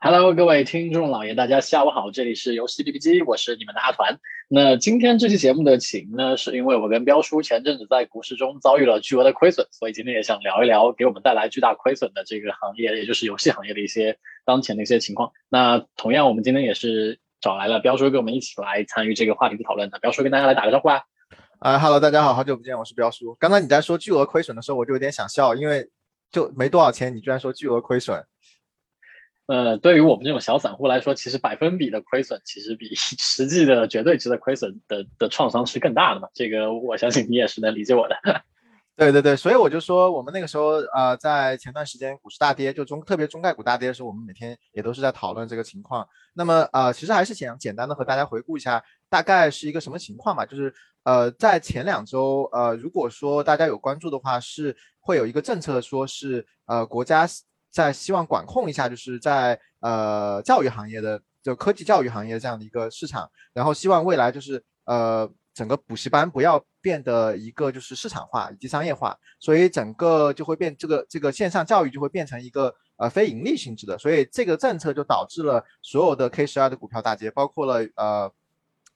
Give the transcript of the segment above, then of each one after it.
Hello，各位听众老爷，大家下午好，这里是游戏 B B 机，我是你们的阿团。那今天这期节目的起因呢，是因为我跟彪叔前阵子在股市中遭遇了巨额的亏损，所以今天也想聊一聊给我们带来巨大亏损的这个行业，也就是游戏行业的一些当前的一些情况。那同样，我们今天也是找来了彪叔跟我们一起来参与这个话题的讨论的。彪叔跟大家来打个招呼啊！啊哈喽，大家好，好久不见，我是彪叔。刚刚你在说巨额亏损的时候，我就有点想笑，因为就没多少钱，你居然说巨额亏损。呃，对于我们这种小散户来说，其实百分比的亏损其实比 实际的绝对值的亏损的的创伤是更大的嘛。这个我相信你也是能理解我的。对对对，所以我就说，我们那个时候呃，在前段时间股市大跌，就中特别中概股大跌的时候，我们每天也都是在讨论这个情况。那么呃，其实还是想简单的和大家回顾一下，大概是一个什么情况嘛？就是呃，在前两周呃，如果说大家有关注的话，是会有一个政策，说是呃国家。在希望管控一下，就是在呃教育行业的，就科技教育行业这样的一个市场，然后希望未来就是呃整个补习班不要变得一个就是市场化以及商业化，所以整个就会变这个这个线上教育就会变成一个呃非盈利性质的，所以这个政策就导致了所有的 K 十二的股票大跌，包括了呃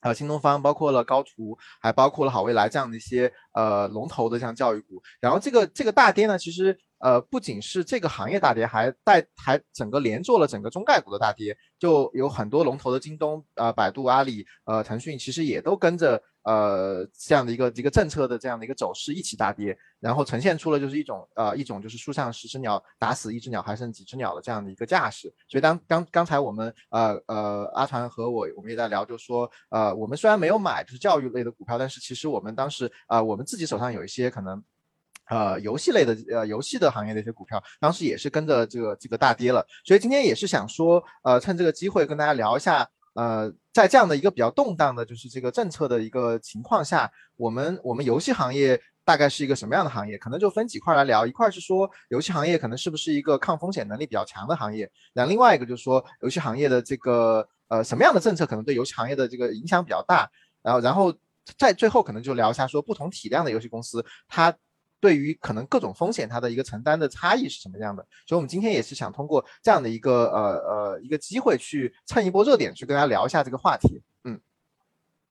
呃新东方，包括了高途，还包括了好未来这样的一些呃龙头的像教育股，然后这个这个大跌呢，其实。呃，不仅是这个行业大跌，还带还整个连做了整个中概股的大跌，就有很多龙头的京东、呃百度、阿里、呃腾讯，其实也都跟着呃这样的一个一个政策的这样的一个走势一起大跌，然后呈现出了就是一种呃一种就是树上十只鸟打死一只鸟还剩几只鸟的这样的一个架势。所以当刚刚才我们呃呃阿团和我我们也在聊，就说呃我们虽然没有买就是教育类的股票，但是其实我们当时啊我们自己手上有一些可能。呃，游戏类的呃，游戏的行业的一些股票，当时也是跟着这个这个大跌了，所以今天也是想说，呃，趁这个机会跟大家聊一下，呃，在这样的一个比较动荡的，就是这个政策的一个情况下，我们我们游戏行业大概是一个什么样的行业？可能就分几块来聊，一块是说游戏行业可能是不是一个抗风险能力比较强的行业，然后另外一个就是说游戏行业的这个呃什么样的政策可能对游戏行业的这个影响比较大，然后然后在最后可能就聊一下说不同体量的游戏公司它。对于可能各种风险，它的一个承担的差异是什么样的？所以，我们今天也是想通过这样的一个呃呃一个机会，去蹭一波热点，去跟大家聊一下这个话题。嗯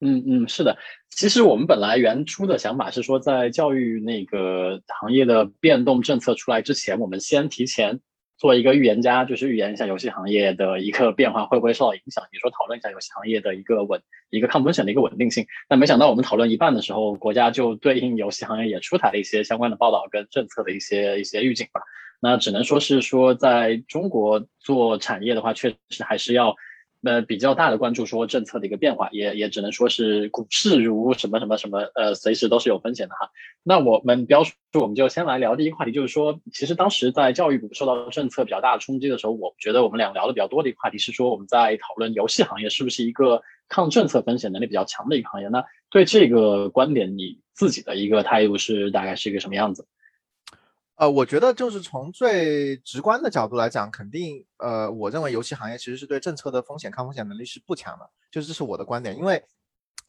嗯嗯，是的。其实我们本来原初的想法是说，在教育那个行业的变动政策出来之前，我们先提前。作为一个预言家，就是预言一下游戏行业的一个变化会不会受到影响。你说讨论一下游戏行业的一个稳、一个抗风险的一个稳定性。但没想到我们讨论一半的时候，国家就对应游戏行业也出台了一些相关的报道跟政策的一些一些预警吧。那只能说是说，在中国做产业的话，确实还是要。呃，比较大的关注说政策的一个变化，也也只能说是股市如什么什么什么，呃，随时都是有风险的哈。那我们标书，我们就先来聊第一个话题，就是说，其实当时在教育股受到政策比较大的冲击的时候，我觉得我们俩聊的比较多的一个话题是说，我们在讨论游戏行业是不是一个抗政策风险能力比较强的一个行业。那对这个观点，你自己的一个态度是大概是一个什么样子？呃，我觉得就是从最直观的角度来讲，肯定，呃，我认为游戏行业其实是对政策的风险抗风险能力是不强的，就是这是我的观点。因为，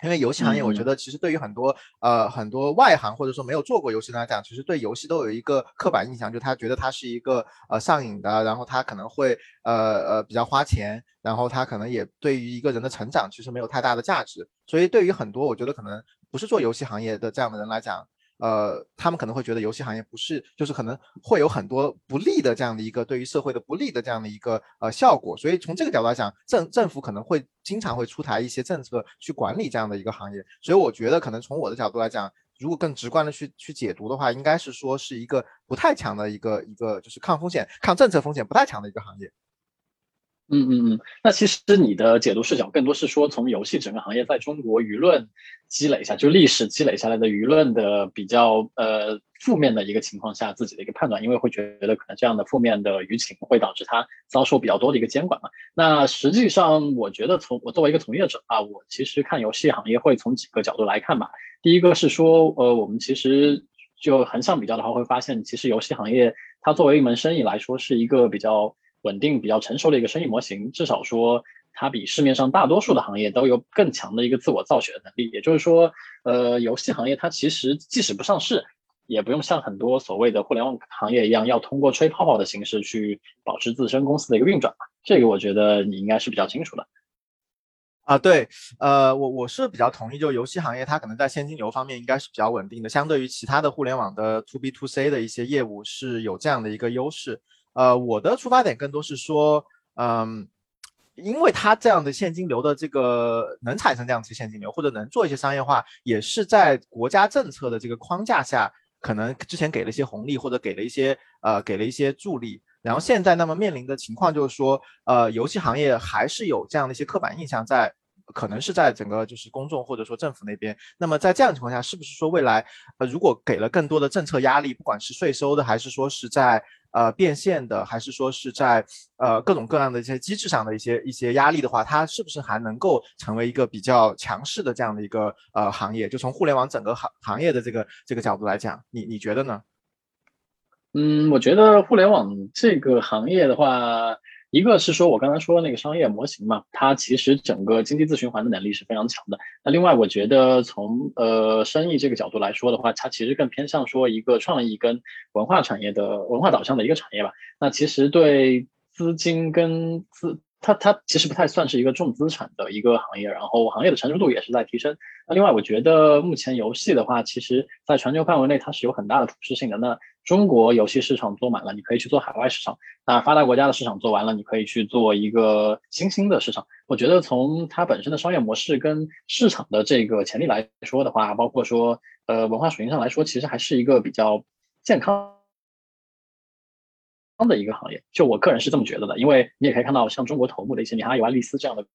因为游戏行业，我觉得其实对于很多呃很多外行或者说没有做过游戏的来讲，其实对游戏都有一个刻板印象，就他觉得它是一个呃上瘾的，然后他可能会呃呃比较花钱，然后他可能也对于一个人的成长其实没有太大的价值。所以对于很多我觉得可能不是做游戏行业的这样的人来讲。呃，他们可能会觉得游戏行业不是，就是可能会有很多不利的这样的一个对于社会的不利的这样的一个呃效果，所以从这个角度来讲，政政府可能会经常会出台一些政策去管理这样的一个行业，所以我觉得可能从我的角度来讲，如果更直观的去去解读的话，应该是说是一个不太强的一个一个就是抗风险、抗政策风险不太强的一个行业。嗯嗯嗯，那其实你的解读视角更多是说从游戏整个行业在中国舆论积累下，就历史积累下来的舆论的比较呃负面的一个情况下自己的一个判断，因为会觉得可能这样的负面的舆情会导致它遭受比较多的一个监管嘛。那实际上我觉得从我作为一个从业者啊，我其实看游戏行业会从几个角度来看吧。第一个是说呃我们其实就横向比较的话，会发现其实游戏行业它作为一门生意来说是一个比较。稳定比较成熟的一个生意模型，至少说它比市面上大多数的行业都有更强的一个自我造血的能力。也就是说，呃，游戏行业它其实即使不上市，也不用像很多所谓的互联网行业一样，要通过吹泡泡的形式去保持自身公司的一个运转嘛。这个我觉得你应该是比较清楚的。啊，对，呃，我我是比较同意，就游戏行业它可能在现金流方面应该是比较稳定的，相对于其他的互联网的 to B to C 的一些业务是有这样的一个优势。呃，我的出发点更多是说，嗯，因为它这样的现金流的这个能产生这样子现金流，或者能做一些商业化，也是在国家政策的这个框架下，可能之前给了一些红利，或者给了一些呃给了一些助力。然后现在那么面临的情况就是说，呃，游戏行业还是有这样的一些刻板印象在，可能是在整个就是公众或者说政府那边。那么在这样的情况下，是不是说未来，呃，如果给了更多的政策压力，不管是税收的，还是说是在呃变现的，还是说是在呃各种各样的一些机制上的一些一些压力的话，它是不是还能够成为一个比较强势的这样的一个呃行业？就从互联网整个行行业的这个这个角度来讲，你你觉得呢？嗯，我觉得互联网这个行业的话，一个是说我刚才说的那个商业模型嘛，它其实整个经济自循环的能力是非常强的。那另外，我觉得从呃生意这个角度来说的话，它其实更偏向说一个创意跟文化产业的文化导向的一个产业吧。那其实对资金跟资它它其实不太算是一个重资产的一个行业，然后行业的成熟度也是在提升。那另外，我觉得目前游戏的话，其实在全球范围内它是有很大的普适性的。那中国游戏市场做满了，你可以去做海外市场；那发达国家的市场做完了，你可以去做一个新兴的市场。我觉得从它本身的商业模式跟市场的这个潜力来说的话，包括说呃文化属性上来说，其实还是一个比较健康。的一个行业，就我个人是这么觉得的，因为你也可以看到，像中国头部的一些米哈游、爱丽丝这样的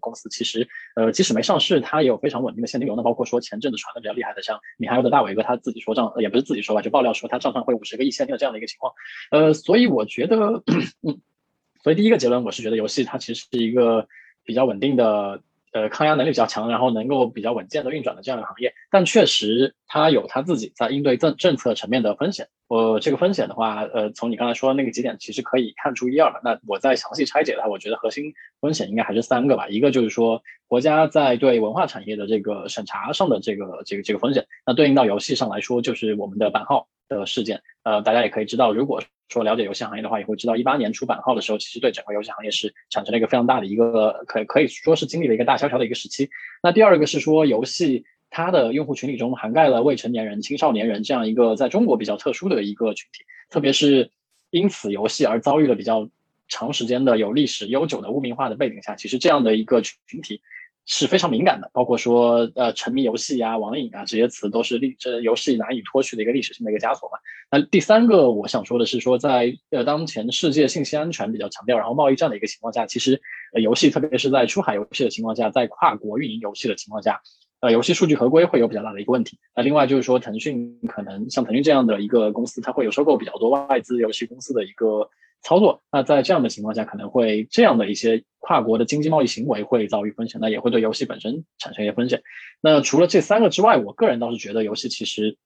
公司，其实呃，即使没上市，它也有非常稳定的现金流。那包括说前阵子传的比较厉害的，像米哈游的大伟哥，他自己说账，也不是自己说吧，就爆料说他账上会有五十个亿现金的这样的一个情况。呃，所以我觉得，嗯，所以第一个结论，我是觉得游戏它其实是一个比较稳定的。呃，抗压能力比较强，然后能够比较稳健的运转的这样的行业，但确实它有它自己在应对政政策层面的风险。我这个风险的话，呃，从你刚才说的那个几点，其实可以看出一二的。那我再详细拆解的话，我觉得核心风险应该还是三个吧。一个就是说，国家在对文化产业的这个审查上的这个这个这个风险。那对应到游戏上来说，就是我们的版号的事件。呃，大家也可以知道，如果说了解游戏行业的话，也会知道，一八年出版号的时候，其实对整个游戏行业是产生了一个非常大的一个，可可以说是经历了一个大萧条的一个时期。那第二个是说，游戏它的用户群体中涵盖了未成年人、青少年人这样一个在中国比较特殊的一个群体，特别是因此游戏而遭遇了比较长时间的有历史悠久的污名化的背景下，其实这样的一个群体。是非常敏感的，包括说呃沉迷游戏啊、网瘾啊这些词都是历这游戏难以脱去的一个历史性的一个枷锁嘛。那第三个我想说的是说，在呃当前世界信息安全比较强调，然后贸易战的一个情况下，其实呃游戏特别是在出海游戏的情况下，在跨国运营游戏的情况下，呃游戏数据合规会有比较大的一个问题。那另外就是说，腾讯可能像腾讯这样的一个公司，它会有收购比较多外资游戏公司的一个。操作，那在这样的情况下，可能会这样的一些跨国的经济贸易行为会遭遇风险，那也会对游戏本身产生一些风险。那除了这三个之外，我个人倒是觉得游戏其实，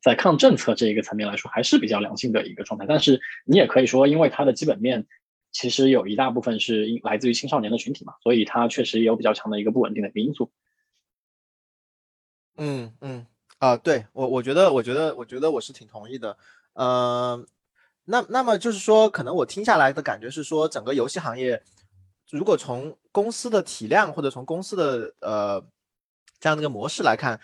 在抗政策这一个层面来说，还是比较良性的一个状态。但是你也可以说，因为它的基本面其实有一大部分是来自于青少年的群体嘛，所以它确实也有比较强的一个不稳定的一个因素。嗯嗯啊，对我我觉得我觉得我觉得我是挺同意的，嗯。那那么就是说，可能我听下来的感觉是说，整个游戏行业，如果从公司的体量或者从公司的呃这样的一个模式来看，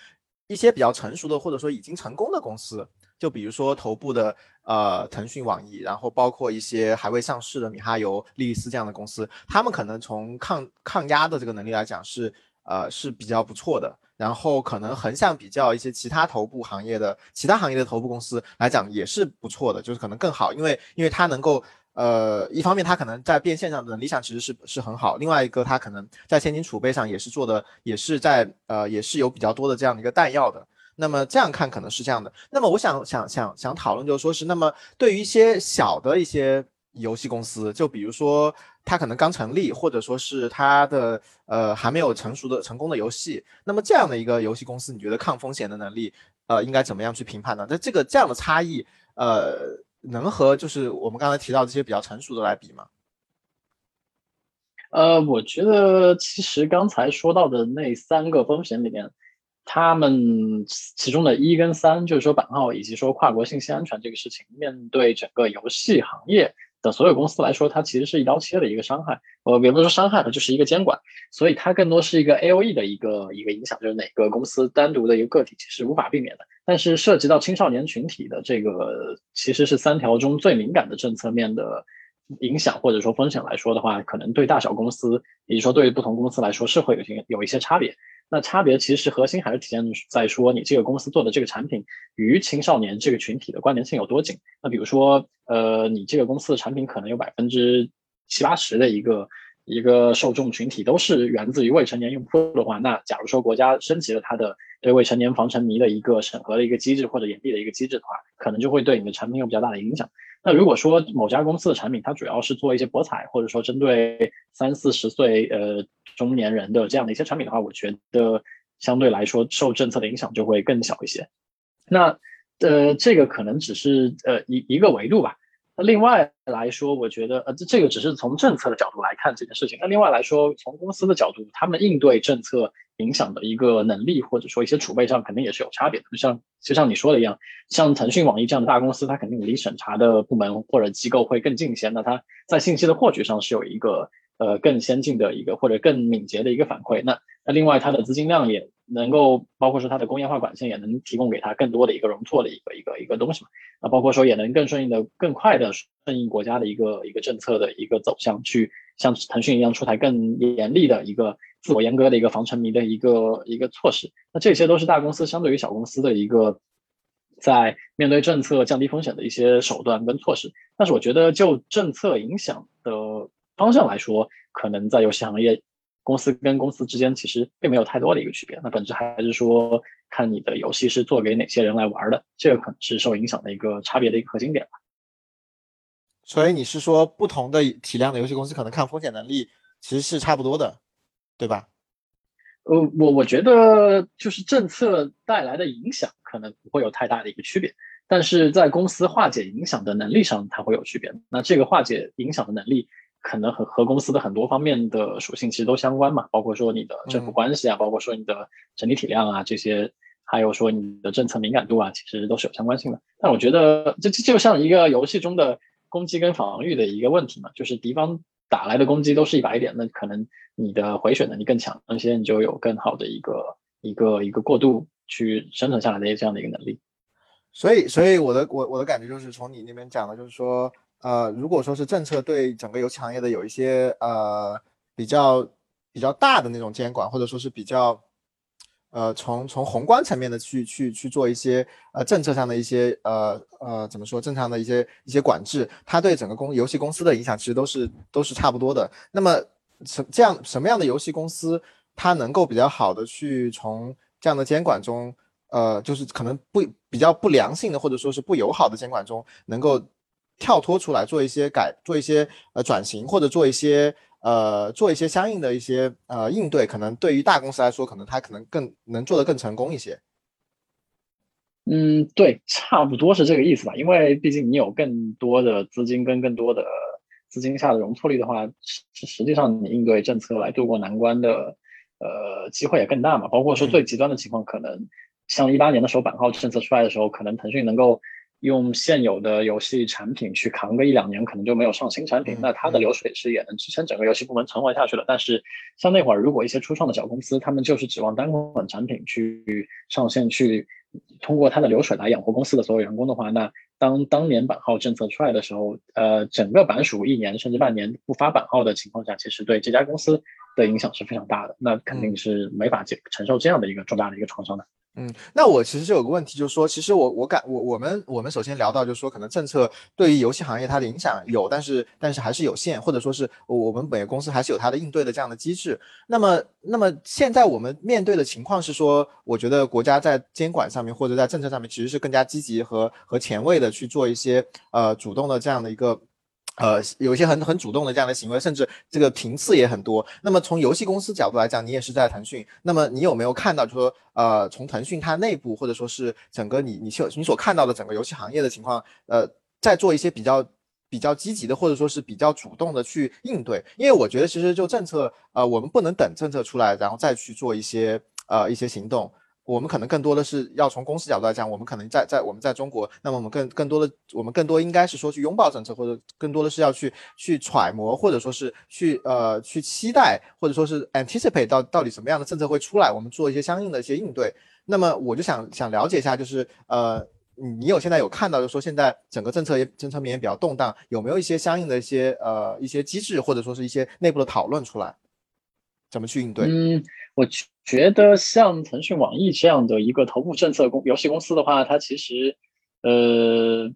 一些比较成熟的或者说已经成功的公司，就比如说头部的呃腾讯、网易，然后包括一些还未上市的米哈游、莉莉丝这样的公司，他们可能从抗抗压的这个能力来讲是呃是比较不错的。然后可能横向比较一些其他头部行业的其他行业的头部公司来讲也是不错的，就是可能更好，因为因为它能够呃一方面它可能在变现上的理想其实是是很好，另外一个它可能在现金储备上也是做的也是在呃也是有比较多的这样的一个弹药的。那么这样看可能是这样的。那么我想想想想讨论就是说是那么对于一些小的一些游戏公司，就比如说。它可能刚成立，或者说是它的呃还没有成熟的成功的游戏，那么这样的一个游戏公司，你觉得抗风险的能力呃应该怎么样去评判呢？那这个这样的差异呃能和就是我们刚才提到这些比较成熟的来比吗？呃，我觉得其实刚才说到的那三个风险里面，他们其中的一跟三，就是说版号以及说跨国信息安全这个事情，面对整个游戏行业。的所有公司来说，它其实是一刀切的一个伤害。呃，也不是说伤害吧，就是一个监管，所以它更多是一个 A O E 的一个一个影响，就是哪个公司单独的一个个体其实无法避免的。但是涉及到青少年群体的这个，其实是三条中最敏感的政策面的影响或者说风险来说的话，可能对大小公司，也就是说对于不同公司来说是会有些有一些差别。那差别其实核心还是体现在说你这个公司做的这个产品与青少年这个群体的关联性有多紧。那比如说，呃，你这个公司的产品可能有百分之七八十的一个一个受众群体都是源自于未成年用户的话，那假如说国家升级了它的对未成年防沉迷的一个审核的一个机制或者严厉的一个机制的话，可能就会对你的产品有比较大的影响。那如果说某家公司的产品它主要是做一些博彩，或者说针对三四十岁呃中年人的这样的一些产品的话，我觉得相对来说受政策的影响就会更小一些。那呃这个可能只是呃一一个维度吧。那另外来说，我觉得呃这这个只是从政策的角度来看这件事情。那另外来说，从公司的角度，他们应对政策。影响的一个能力，或者说一些储备上，肯定也是有差别的。就像就像你说的一样，像腾讯、网易这样的大公司，它肯定离审查的部门或者机构会更近一些。那它在信息的获取上是有一个呃更先进的一个或者更敏捷的一个反馈。那那另外它的资金量也能够，包括说它的工业化管线也能提供给它更多的一个容错的一个一个一个东西嘛。那包括说也能更顺应的、更快的顺应国家的一个一个政策的一个走向，去像腾讯一样出台更严厉的一个。自我严格的一个防沉迷的一个一个措施，那这些都是大公司相对于小公司的一个在面对政策降低风险的一些手段跟措施。但是我觉得就政策影响的方向来说，可能在游戏行业公司跟公司之间其实并没有太多的一个区别。那本质还是说看你的游戏是做给哪些人来玩的，这个可能是受影响的一个差别的一个核心点吧。所以你是说不同的体量的游戏公司可能抗风险能力其实是差不多的？对吧？呃，我我觉得就是政策带来的影响可能不会有太大的一个区别，但是在公司化解影响的能力上，它会有区别。那这个化解影响的能力，可能和和公司的很多方面的属性其实都相关嘛，包括说你的政府关系啊，包括说你的整体体量啊这些，还有说你的政策敏感度啊，其实都是有相关性的。但我觉得这就像一个游戏中的攻击跟防御的一个问题嘛，就是敌方。打来的攻击都是一百点，那可能你的回血能力更强一些，你就有更好的一个一个一个过渡去生存下来的这样的一个能力。所以，所以我的我我的感觉就是从你那边讲的，就是说，呃，如果说是政策对整个游戏行业的有一些呃比较比较大的那种监管，或者说是比较。呃，从从宏观层面的去去去做一些呃政策上的一些呃呃怎么说正常的一些一些管制，它对整个公游戏公司的影响其实都是都是差不多的。那么什这样什么样的游戏公司，它能够比较好的去从这样的监管中，呃，就是可能不比较不良性的或者说是不友好的监管中，能够跳脱出来做一些改做一些呃转型或者做一些。呃，做一些相应的一些呃应对，可能对于大公司来说，可能它可能更能做得更成功一些。嗯，对，差不多是这个意思吧。因为毕竟你有更多的资金跟更多的资金下的容错率的话，实实际上你应对政策来渡过难关的呃机会也更大嘛。包括说最极端的情况，可能像一八年的时候版号政策出来的时候，可能腾讯能够。用现有的游戏产品去扛个一两年，可能就没有上新产品，那它的流水是也能支撑整个游戏部门存活下去的。但是像那会儿，如果一些初创的小公司，他们就是指望单款产品去上线，去通过它的流水来养活公司的所有员工的话，那当当年版号政策出来的时候，呃，整个版属一年甚至半年不发版号的情况下，其实对这家公司的影响是非常大的，那肯定是没法接承受这样的一个重大的一个创伤的。嗯，嗯那我其实就有个问题，就是说，其实我我感我我们我们首先聊到，就是说，可能政策对于游戏行业它的影响有，但是但是还是有限，或者说是我们每个公司还是有它的应对的这样的机制。那么那么现在我们面对的情况是说，我觉得国家在监管上面或者在政策上面其实是更加积极和和前卫的去做一些呃主动的这样的一个。呃，有一些很很主动的这样的行为，甚至这个频次也很多。那么从游戏公司角度来讲，你也是在腾讯，那么你有没有看到，就说呃，从腾讯它内部或者说是整个你你所你所看到的整个游戏行业的情况，呃，在做一些比较比较积极的或者说是比较主动的去应对？因为我觉得其实就政策，呃，我们不能等政策出来然后再去做一些呃一些行动。我们可能更多的是要从公司角度来讲，我们可能在在我们在中国，那么我们更更多的我们更多应该是说去拥抱政策，或者更多的是要去去揣摩，或者说是去呃去期待，或者说是 anticipate 到到底什么样的政策会出来，我们做一些相应的一些应对。那么我就想想了解一下，就是呃你有现在有看到，就是说现在整个政策也政策面也比较动荡，有没有一些相应的一些呃一些机制，或者说是一些内部的讨论出来，怎么去应对？嗯，我。觉得像腾讯、网易这样的一个头部政策公游戏公司的话，它其实，呃，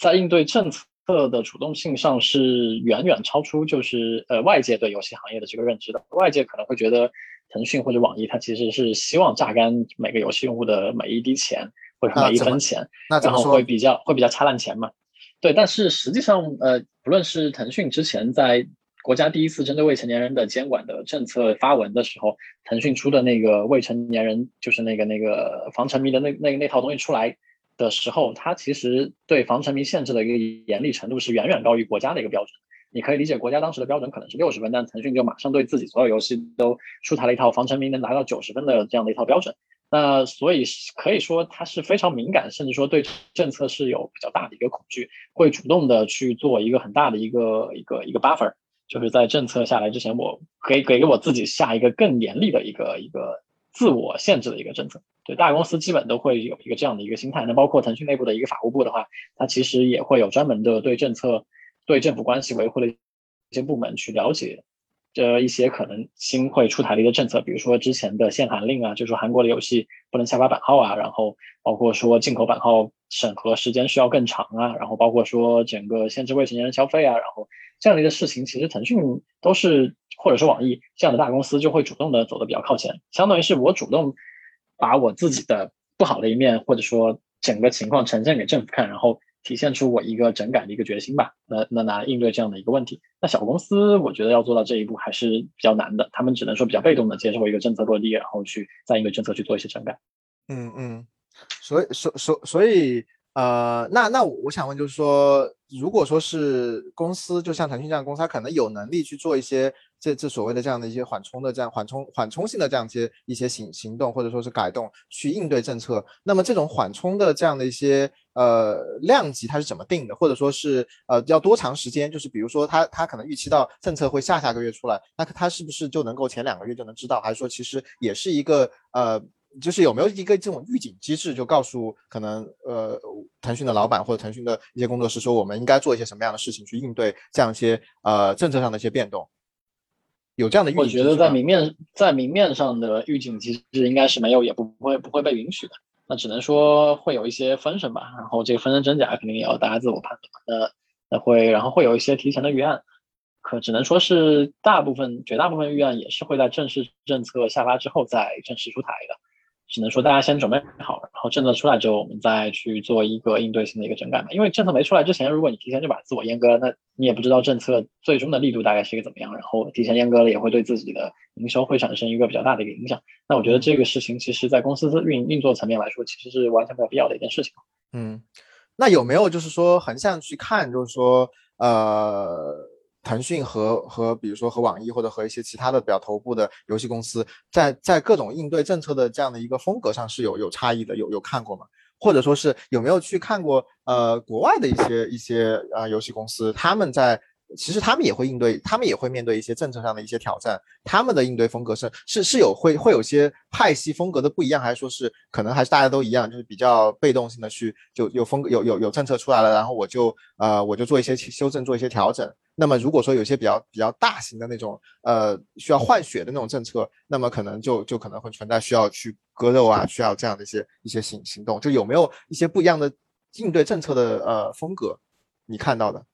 在应对政策的主动性上是远远超出就是呃外界对游戏行业的这个认知的。外界可能会觉得腾讯或者网易它其实是希望榨干每个游戏用户的每一滴钱或者每一分钱，然后会比较会比较掐烂钱嘛。对，但是实际上呃，不论是腾讯之前在。国家第一次针对未成年人的监管的政策发文的时候，腾讯出的那个未成年人就是那个那个防沉迷的那那那套东西出来的时候，它其实对防沉迷限制的一个严厉程度是远远高于国家的一个标准。你可以理解，国家当时的标准可能是六十分，但腾讯就马上对自己所有游戏都出台了一套防沉迷能达到九十分的这样的一套标准。那所以可以说它是非常敏感，甚至说对政策是有比较大的一个恐惧，会主动的去做一个很大的一个一个一个 buffer。就是在政策下来之前，我给给给我自己下一个更严厉的一个一个自我限制的一个政策。对大公司基本都会有一个这样的一个心态。那包括腾讯内部的一个法务部的话，它其实也会有专门的对政策、对政府关系维护的一些部门去了解这一些可能新会出台的一个政策，比如说之前的限韩令啊，就是说韩国的游戏不能下发版号啊，然后包括说进口版号审核时间需要更长啊，然后包括说整个限制未成年人消费啊，然后。这样的一个事情，其实腾讯都是，或者是网易这样的大公司就会主动的走的比较靠前，相当于是我主动把我自己的不好的一面，或者说整个情况呈现给政府看，然后体现出我一个整改的一个决心吧。那那来应对这样的一个问题，那小公司我觉得要做到这一步还是比较难的，他们只能说比较被动的接受一个政策落地，然后去再应对政策去做一些整改。嗯嗯，所以所所所以。呃，那那我我想问，就是说，如果说是公司，就像腾讯这样公司，它可能有能力去做一些这这所谓的这样的一些缓冲的这样缓冲缓冲性的这样一些一些行行动，或者说是改动去应对政策。那么这种缓冲的这样的一些呃量级，它是怎么定的？或者说是呃要多长时间？就是比如说，它它可能预期到政策会下下个月出来，那它是不是就能够前两个月就能知道？还是说其实也是一个呃？就是有没有一个这种预警机制，就告诉可能呃腾讯的老板或者腾讯的一些工作室，说我们应该做一些什么样的事情去应对这样一些呃政策上的一些变动？有这样的预警？我觉得在明面在明面上的预警机制应该是没有，也不会不会被允许的。那只能说会有一些风声吧，然后这个风声真假肯定也要大家自我判断。那那会然后会有一些提前的预案，可只能说是大部分绝大部分预案也是会在正式政策下发之后再正式出台的。只能说大家先准备好，然后政策出来之后，我们再去做一个应对性的一个整改嘛。因为政策没出来之前，如果你提前就把自我阉割，那你也不知道政策最终的力度大概是一个怎么样。然后提前阉割了，也会对自己的营收会产生一个比较大的一个影响。那我觉得这个事情，其实在公司运运作层面来说，其实是完全没有必要的一件事情。嗯，那有没有就是说横向去看，就是说呃。腾讯和和比如说和网易或者和一些其他的比较头部的游戏公司，在在各种应对政策的这样的一个风格上是有有差异的，有有看过吗？或者说是有没有去看过呃国外的一些一些啊游戏公司，他们在。其实他们也会应对，他们也会面对一些政策上的一些挑战。他们的应对风格是是是有会会有些派系风格的不一样，还是说是可能还是大家都一样，就是比较被动性的去就有风格有有有政策出来了，然后我就呃我就做一些修正，做一些调整。那么如果说有些比较比较大型的那种呃需要换血的那种政策，那么可能就就可能会存在需要去割肉啊，需要这样的一些一些行行动。就有没有一些不一样的应对政策的呃风格，你看到的？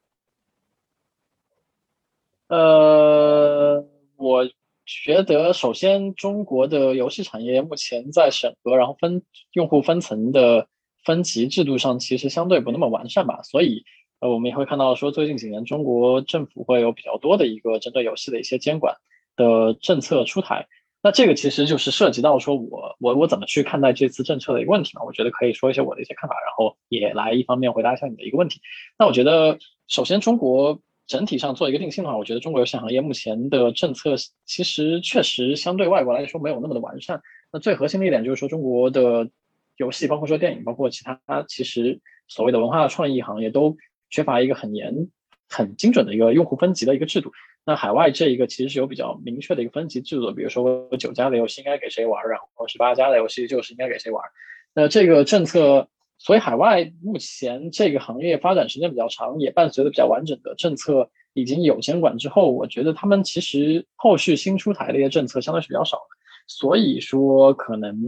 呃，我觉得首先中国的游戏产业目前在审核，然后分用户分层的分级制度上，其实相对不那么完善吧。所以，呃，我们也会看到说，最近几年中国政府会有比较多的一个针对游戏的一些监管的政策出台。那这个其实就是涉及到说我我我怎么去看待这次政策的一个问题嘛？我觉得可以说一些我的一些看法，然后也来一方面回答一下你的一个问题。那我觉得首先中国。整体上做一个定性的话，我觉得中国游戏行业目前的政策其实确实相对外国来说没有那么的完善。那最核心的一点就是说，中国的游戏，包括说电影，包括其他，其实所谓的文化创意行业都缺乏一个很严、很精准的一个用户分级的一个制度。那海外这一个其实是有比较明确的一个分级制度，比如说九加的游戏应该给谁玩，然后十八加的游戏就是应该给谁玩。那这个政策，所以海外目前这个行业发展时间比较长，也伴随着比较完整的政策已经有监管之后，我觉得他们其实后续新出台的一些政策相对是比较少。所以说，可能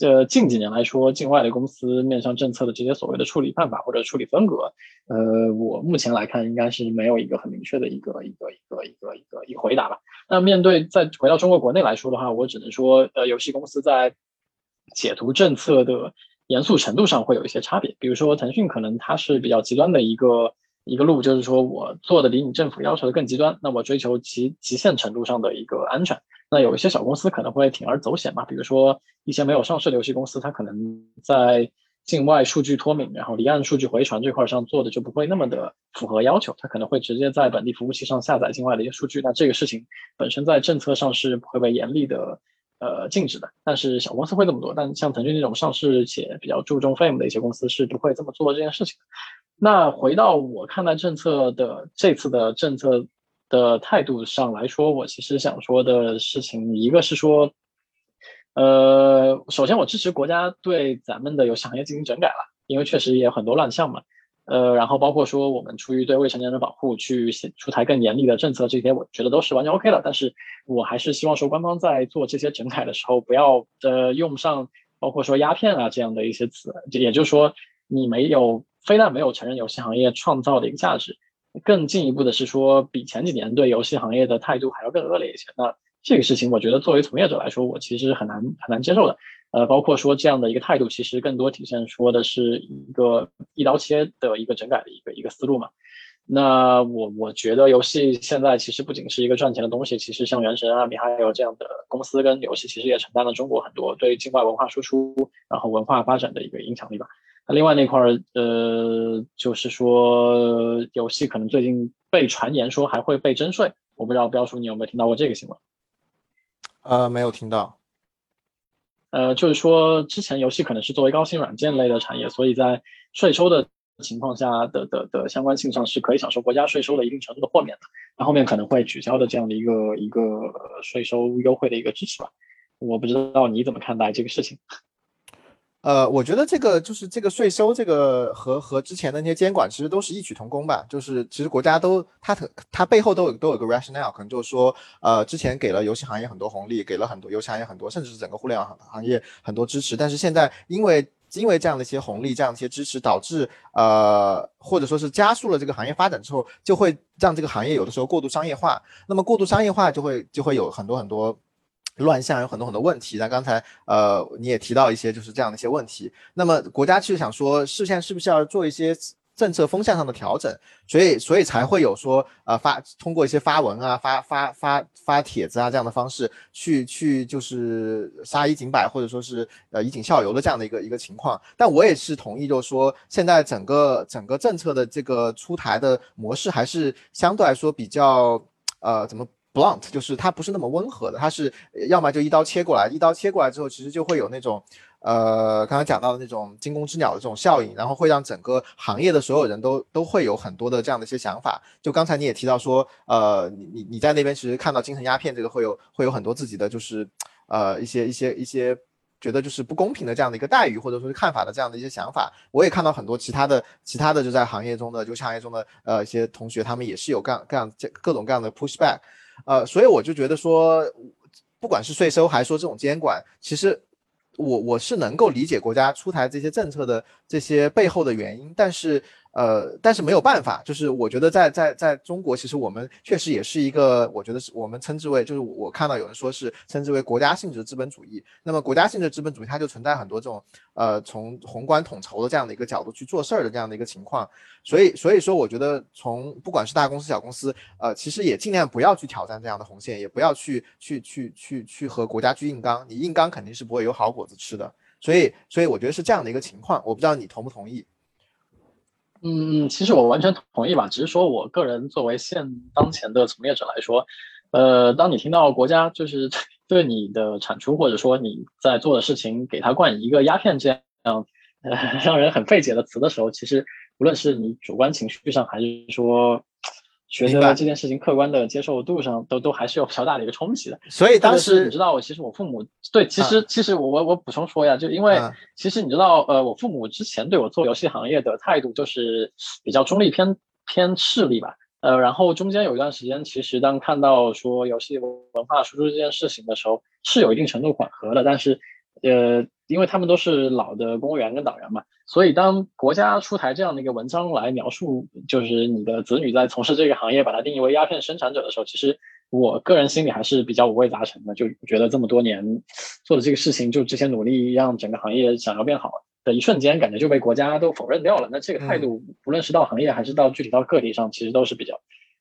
呃近几年来说，境外的公司面向政策的这些所谓的处理办法或者处理风格，呃，我目前来看应该是没有一个很明确的一个一个一个一个一个一个回答吧。那面对再回到中国国内来说的话，我只能说，呃，游戏公司在解读政策的严肃程度上会有一些差别。比如说腾讯可能它是比较极端的一个一个路，就是说我做的比你政府要求的更极端，那我追求极极限程度上的一个安全。那有一些小公司可能会铤而走险嘛，比如说一些没有上市的游戏公司，它可能在境外数据脱敏，然后离岸数据回传这块上做的就不会那么的符合要求，它可能会直接在本地服务器上下载境外的一些数据。那这个事情本身在政策上是会被严厉的呃禁止的，但是小公司会这么做，但像腾讯这种上市且比较注重 fame 的一些公司是不会这么做这件事情。那回到我看待政策的这次的政策。的态度上来说，我其实想说的事情，一个是说，呃，首先我支持国家对咱们的游戏行业进行整改了，因为确实也很多乱象嘛，呃，然后包括说我们出于对未成年人保护去出台更严厉的政策，这些我觉得都是完全 OK 的。但是我还是希望说，官方在做这些整改的时候，不要呃用上包括说鸦片啊这样的一些词，也就是说，你没有非但没有承认游戏行业创造的一个价值。更进一步的是说，比前几年对游戏行业的态度还要更恶劣一些。那这个事情，我觉得作为从业者来说，我其实很难很难接受的。呃，包括说这样的一个态度，其实更多体现说的是一个一刀切的一个整改的一个一个思路嘛。那我我觉得游戏现在其实不仅是一个赚钱的东西，其实像原神啊、米哈游这样的公司跟游戏，其实也承担了中国很多对境外文化输出，然后文化发展的一个影响力吧。那另外那块儿，呃，就是说游戏可能最近被传言说还会被征税，我不知道标叔你有没有听到过这个新闻？呃，没有听到。呃，就是说之前游戏可能是作为高新软件类的产业，所以在税收的情况下的的的相关性上是可以享受国家税收的一定程度的豁免的。那后面可能会取消的这样的一个一个税收优惠的一个支持吧。我不知道你怎么看待这个事情。呃，我觉得这个就是这个税收，这个和和之前的那些监管其实都是异曲同工吧。就是其实国家都它它背后都有都有个 rationale，可能就是说，呃，之前给了游戏行业很多红利，给了很多游戏行业很多，甚至是整个互联网行业很多支持。但是现在因为因为这样的一些红利，这样的一些支持，导致呃或者说是加速了这个行业发展之后，就会让这个行业有的时候过度商业化。那么过度商业化就会就会有很多很多。乱象有很多很多问题，那刚才呃你也提到一些就是这样的一些问题。那么国家其实想说，现在是不是要做一些政策风向上的调整？所以所以才会有说呃发通过一些发文啊、发发发发帖子啊这样的方式去去就是杀一儆百，或者说是呃以儆效尤的这样的一个一个情况。但我也是同意，就是说现在整个整个政策的这个出台的模式还是相对来说比较呃怎么？blunt 就是它不是那么温和的，它是要么就一刀切过来，一刀切过来之后，其实就会有那种，呃，刚才讲到的那种惊弓之鸟的这种效应，然后会让整个行业的所有人都都会有很多的这样的一些想法。就刚才你也提到说，呃，你你你在那边其实看到精神鸦片这个会有会有很多自己的就是，呃，一些一些一些觉得就是不公平的这样的一个待遇，或者说是看法的这样的一些想法。我也看到很多其他的其他的就在行业中的就行业中的呃一些同学，他们也是有各各样这各种各样的 pushback。呃，所以我就觉得说，不管是税收还是说这种监管，其实我我是能够理解国家出台这些政策的这些背后的原因，但是。呃，但是没有办法，就是我觉得在在在中国，其实我们确实也是一个，我觉得是我们称之为，就是我看到有人说是称之为国家性质的资本主义。那么国家性质资本主义，它就存在很多这种呃从宏观统筹的这样的一个角度去做事儿的这样的一个情况。所以所以说，我觉得从不管是大公司小公司，呃，其实也尽量不要去挑战这样的红线，也不要去去去去去和国家去硬刚，你硬刚肯定是不会有好果子吃的。所以所以我觉得是这样的一个情况，我不知道你同不同意。嗯，其实我完全同意吧，只是说我个人作为现当前的从业者来说，呃，当你听到国家就是 对你的产出或者说你在做的事情给它冠以一个鸦片这样呃 让人很费解的词的时候，其实无论是你主观情绪上，还是说觉得这件事情客观的接受度上，都都还是有比较大的一个冲击的。所以当时你知道，我其实我父母对，其实其实我我我补充说呀，就因为其实你知道，呃，我父母之前对我做游戏行业的态度就是比较中立偏偏势利吧。呃，然后中间有一段时间，其实当看到说游戏文化输出这件事情的时候，是有一定程度缓和的。但是，呃，因为他们都是老的公务员跟党员嘛，所以当国家出台这样的一个文章来描述，就是你的子女在从事这个行业，把它定义为鸦片生产者的时候，其实我个人心里还是比较五味杂陈的，就觉得这么多年做的这个事情，就这些努力让整个行业想要变好。的一瞬间，感觉就被国家都否认掉了。那这个态度，无论是到行业还是到具体到个体上，其实都是比较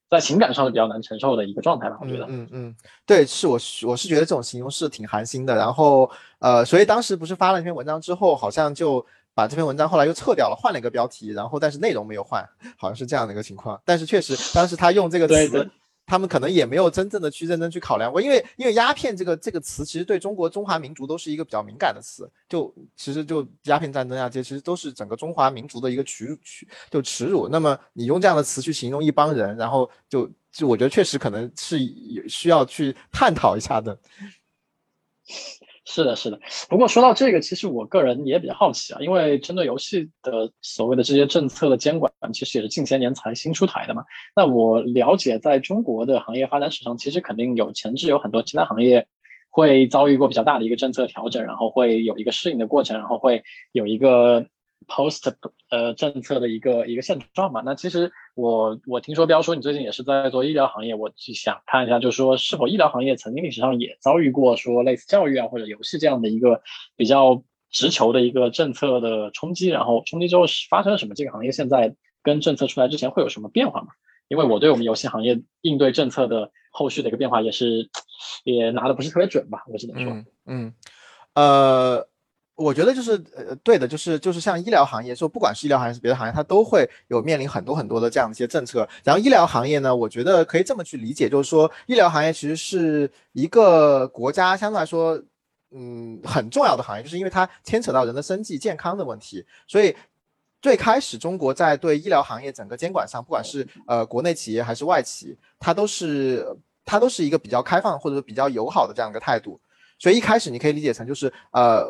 在情感上是比较难承受的一个状态吧。我觉得，嗯嗯，对，是我我是觉得这种形容是挺寒心的。然后，呃，所以当时不是发了一篇文章之后，好像就把这篇文章后来又撤掉了，换了一个标题，然后但是内容没有换，好像是这样的一个情况。但是确实，当时他用这个词。他们可能也没有真正的去认真去考量过，因为因为鸦片这个这个词其实对中国中华民族都是一个比较敏感的词，就其实就鸦片战争啊这些其实都是整个中华民族的一个耻辱，就耻辱。那么你用这样的词去形容一帮人，然后就就我觉得确实可能是需要去探讨一下的。是的，是的。不过说到这个，其实我个人也比较好奇啊，因为针对游戏的所谓的这些政策的监管，其实也是近些年才新出台的嘛。那我了解，在中国的行业发展史上，其实肯定有前置有很多其他行业会遭遇过比较大的一个政策调整，然后会有一个适应的过程，然后会有一个。Post 呃政策的一个一个现状嘛，那其实我我听说彪说你最近也是在做医疗行业，我就想看一下，就是说是否医疗行业曾经历史上也遭遇过说类似教育啊或者游戏这样的一个比较直球的一个政策的冲击，然后冲击之后是发生了什么？这个行业现在跟政策出来之前会有什么变化吗？因为我对我们游戏行业应对政策的后续的一个变化也是也拿的不是特别准吧，我只能说，嗯呃。我觉得就是呃对的，就是就是像医疗行业，说不管是医疗行业还是别的行业，它都会有面临很多很多的这样的一些政策。然后医疗行业呢，我觉得可以这么去理解，就是说医疗行业其实是一个国家相对来说嗯很重要的行业，就是因为它牵扯到人的生计健康的问题。所以最开始中国在对医疗行业整个监管上，不管是呃国内企业还是外企，它都是它都是一个比较开放或者说比较友好的这样一个态度。所以一开始你可以理解成就是呃。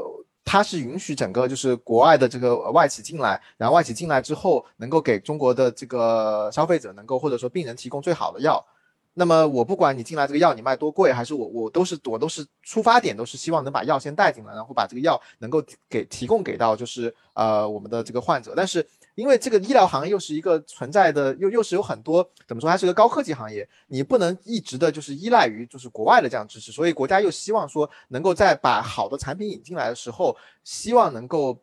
它是允许整个就是国外的这个外企进来，然后外企进来之后，能够给中国的这个消费者能够或者说病人提供最好的药。那么我不管你进来这个药你卖多贵，还是我我都是我都是出发点都是希望能把药先带进来，然后把这个药能够给提供给到就是呃我们的这个患者，但是。因为这个医疗行业又是一个存在的，又又是有很多怎么说，它是个高科技行业，你不能一直的就是依赖于就是国外的这样支持，所以国家又希望说能够在把好的产品引进来的时候，希望能够。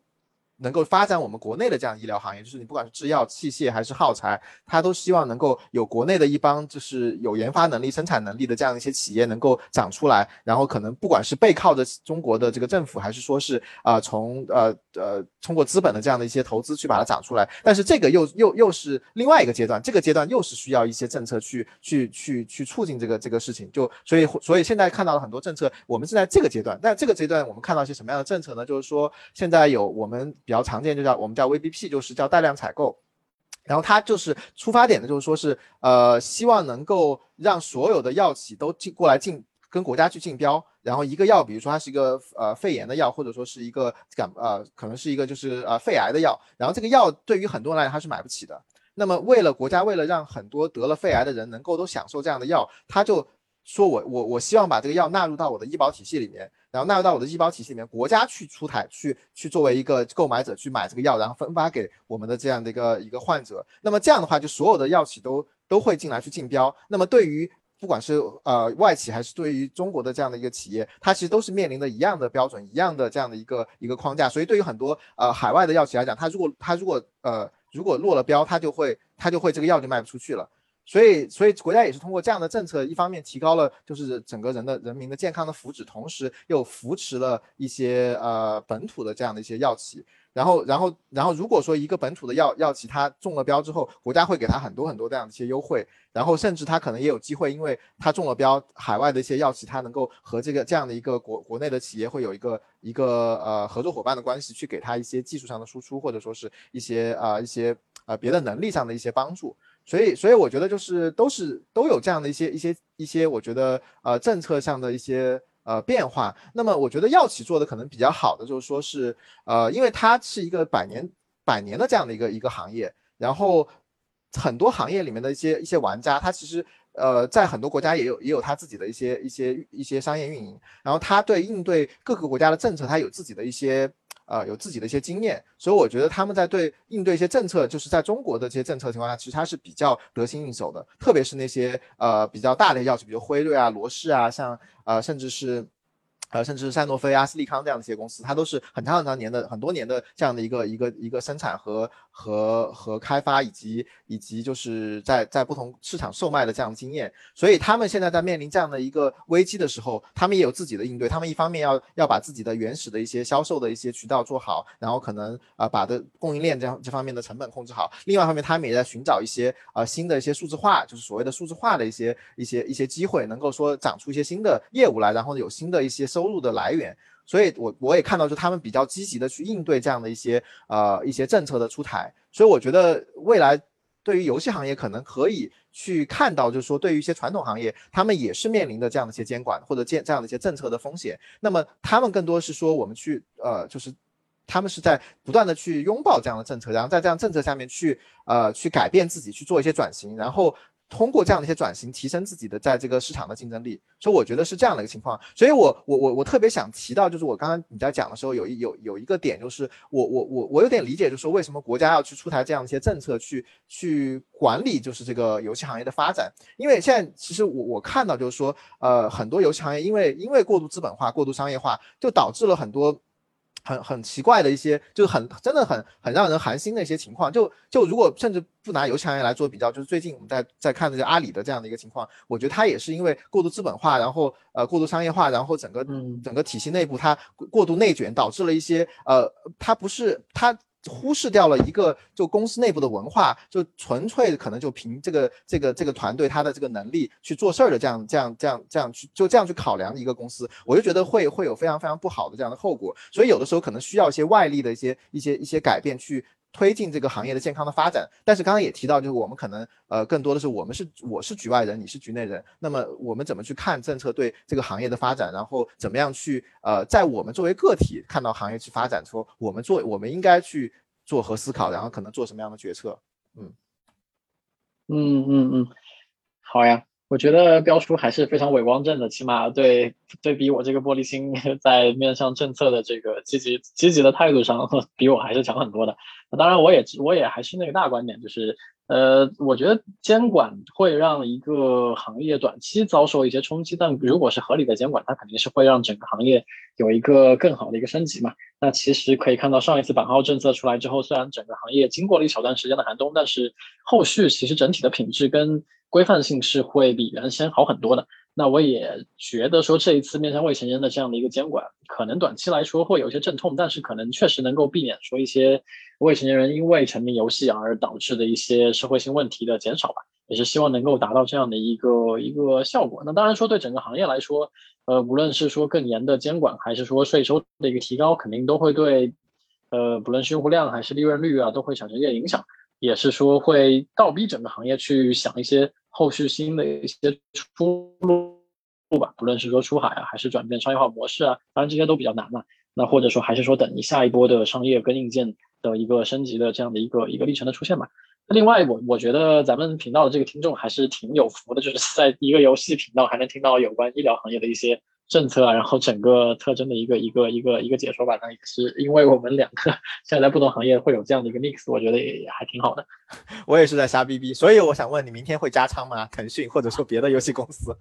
能够发展我们国内的这样医疗行业，就是你不管是制药、器械还是耗材，它都希望能够有国内的一帮就是有研发能力、生产能力的这样一些企业能够长出来，然后可能不管是背靠着中国的这个政府，还是说是啊从呃呃通过资本的这样的一些投资去把它长出来，但是这个又又又是另外一个阶段，这个阶段又是需要一些政策去去去去促进这个这个事情，就所以所以现在看到了很多政策，我们是在这个阶段，但这个阶段我们看到一些什么样的政策呢？就是说现在有我们。比较常见就叫我们叫 VBP，就是叫带量采购，然后它就是出发点呢，就是说是呃希望能够让所有的药企都进过来进跟国家去竞标，然后一个药，比如说它是一个呃肺炎的药，或者说是一个感呃可能是一个就是呃肺癌的药，然后这个药对于很多人来讲他是买不起的，那么为了国家为了让很多得了肺癌的人能够都享受这样的药，他就说我我我希望把这个药纳入到我的医保体系里面。然后纳入到我的医保体系里面，国家去出台，去去作为一个购买者去买这个药，然后分发给我们的这样的一个一个患者。那么这样的话，就所有的药企都都会进来去竞标。那么对于不管是呃外企还是对于中国的这样的一个企业，它其实都是面临的一样的标准，一样的这样的一个一个框架。所以对于很多呃海外的药企来讲，它如果它如果呃如果落了标，它就会它就会这个药就卖不出去了。所以，所以国家也是通过这样的政策，一方面提高了就是整个人的人民的健康的福祉，同时又扶持了一些呃本土的这样的一些药企。然后，然后，然后，如果说一个本土的药药企它中了标之后，国家会给他很多很多这样的一些优惠，然后甚至他可能也有机会，因为他中了标，海外的一些药企它能够和这个这样的一个国国内的企业会有一个一个呃合作伙伴的关系，去给他一些技术上的输出，或者说是一些啊一些呃别的能力上的一些帮助。所以，所以我觉得就是都是都有这样的一些一些一些，我觉得呃政策上的一些呃变化。那么，我觉得药企做的可能比较好的就是说是呃，因为它是一个百年百年的这样的一个一个行业，然后很多行业里面的一些一些玩家，他其实呃在很多国家也有也有他自己的一些一些一些商业运营，然后他对应对各个国家的政策，他有自己的一些。呃，有自己的一些经验，所以我觉得他们在对应对一些政策，就是在中国的这些政策情况下，其实他是比较得心应手的，特别是那些呃比较大的药企，比如辉瑞啊、罗氏啊，像呃甚至是。呃，甚至是赛诺菲、阿斯利康这样的一些公司，它都是很长很长年的、很多年的这样的一个一个一个生产和和和开发，以及以及就是在在不同市场售卖的这样的经验。所以他们现在在面临这样的一个危机的时候，他们也有自己的应对。他们一方面要要把自己的原始的一些销售的一些渠道做好，然后可能啊把的供应链这样这方面的成本控制好。另外一方面，他们也在寻找一些呃新的一些数字化，就是所谓的数字化的一些一些一些机会，能够说长出一些新的业务来，然后有新的一些。收入的来源，所以我我也看到，就他们比较积极的去应对这样的一些呃一些政策的出台，所以我觉得未来对于游戏行业可能可以去看到，就是说对于一些传统行业，他们也是面临的这样的一些监管或者监这样的一些政策的风险。那么他们更多是说，我们去呃，就是他们是在不断的去拥抱这样的政策，然后在这样政策下面去呃去改变自己，去做一些转型，然后。通过这样的一些转型，提升自己的在这个市场的竞争力，所以我觉得是这样的一个情况。所以，我我我我特别想提到，就是我刚刚你在讲的时候，有一有有一个点，就是我我我我有点理解，就是说为什么国家要去出台这样一些政策，去去管理就是这个游戏行业的发展。因为现在其实我我看到就是说，呃，很多游戏行业因为因为过度资本化、过度商业化，就导致了很多。很很奇怪的一些，就是很真的很很让人寒心的一些情况。就就如果甚至不拿游戏行业来做比较，就是最近我们在在看这个阿里的这样的一个情况，我觉得它也是因为过度资本化，然后呃过度商业化，然后整个整个体系内部它过度内卷，导致了一些呃它不是它。忽视掉了一个就公司内部的文化，就纯粹可能就凭这个这个这个团队他的这个能力去做事儿的这样这样这样这样去就这样去考量一个公司，我就觉得会会有非常非常不好的这样的后果。所以有的时候可能需要一些外力的一些一些一些改变去。推进这个行业的健康的发展，但是刚刚也提到，就是我们可能呃更多的是我们是我是局外人，你是局内人，那么我们怎么去看政策对这个行业的发展，然后怎么样去呃在我们作为个体看到行业去发展，说我们做我们应该去做和思考，然后可能做什么样的决策？嗯嗯嗯嗯，好呀。我觉得标叔还是非常伟光正的，起码对对比我这个玻璃心，在面向政策的这个积极积极的态度上，比我还是强很多的。当然，我也我也还是那个大观点，就是呃，我觉得监管会让一个行业短期遭受一些冲击，但如果是合理的监管，它肯定是会让整个行业有一个更好的一个升级嘛。那其实可以看到，上一次版号政策出来之后，虽然整个行业经过了一小段时间的寒冬，但是后续其实整体的品质跟规范性是会比原先好很多的。那我也觉得说，这一次面向未成年人的这样的一个监管，可能短期来说会有一些阵痛，但是可能确实能够避免说一些未成年人因为沉迷游戏而导致的一些社会性问题的减少吧。也是希望能够达到这样的一个一个效果。那当然说，对整个行业来说，呃，无论是说更严的监管，还是说税收的一个提高，肯定都会对，呃，不论是用户量还是利润率啊，都会产生一些影响。也是说会倒逼整个行业去想一些后续新的一些出路吧，不论是说出海啊，还是转变商业化模式啊，当然这些都比较难嘛。那或者说还是说等你下一波的商业跟硬件的一个升级的这样的一个一个历程的出现吧。另外，我我觉得咱们频道的这个听众还是挺有福的，就是在一个游戏频道还能听到有关医疗行业的一些。政策啊，然后整个特征的一个一个一个一个解说吧，那也是因为我们两个 现在在不同行业会有这样的一个 mix，我觉得也也还挺好的。我也是在瞎逼逼，所以我想问你，明天会加仓吗？腾讯或者说别的游戏公司？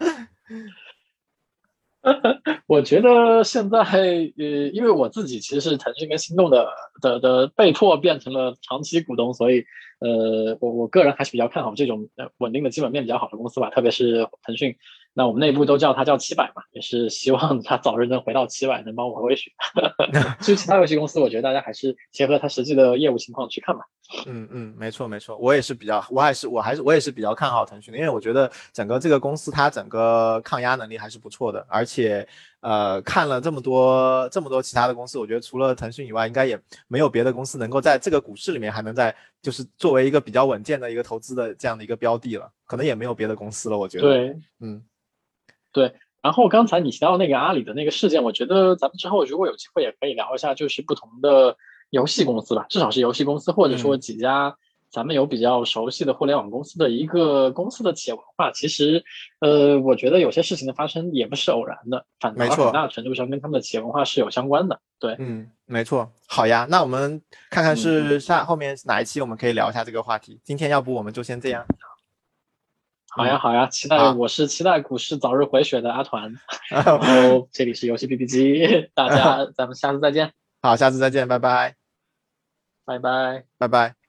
我觉得现在，呃，因为我自己其实是腾讯跟心动的的的被迫变成了长期股东，所以，呃，我我个人还是比较看好这种呃稳定的基本面比较好的公司吧，特别是腾讯。那我们内部都叫它叫七百嘛，也是希望它早日能回到七百，能帮我回血。至于其他游戏公司，我觉得大家还是结合它实际的业务情况去看吧。嗯嗯，没错没错，我也是比较，我还是我还是我也是比较看好腾讯的，因为我觉得整个这个公司它整个抗压能力还是不错的，而且呃看了这么多这么多其他的公司，我觉得除了腾讯以外，应该也没有别的公司能够在这个股市里面还能在就是作为一个比较稳健的一个投资的这样的一个标的了，可能也没有别的公司了，我觉得。对，嗯。对，然后刚才你提到那个阿里的那个事件，我觉得咱们之后如果有机会也可以聊一下，就是不同的游戏公司吧，至少是游戏公司，或者说几家咱们有比较熟悉的互联网公司的一个公司的企业文化。其实，呃，我觉得有些事情的发生也不是偶然的，反而很大程度上跟他们的企业文化是有相关的。对，嗯，没错。好呀，那我们看看是下后面哪一期我们可以聊一下这个话题。今天要不我们就先这样。好呀，好呀，期待我是期待股市早日回血的阿团，然后这里是游戏 B B 机，大家 咱们下次再见。好，下次再见，拜拜，拜拜，拜拜。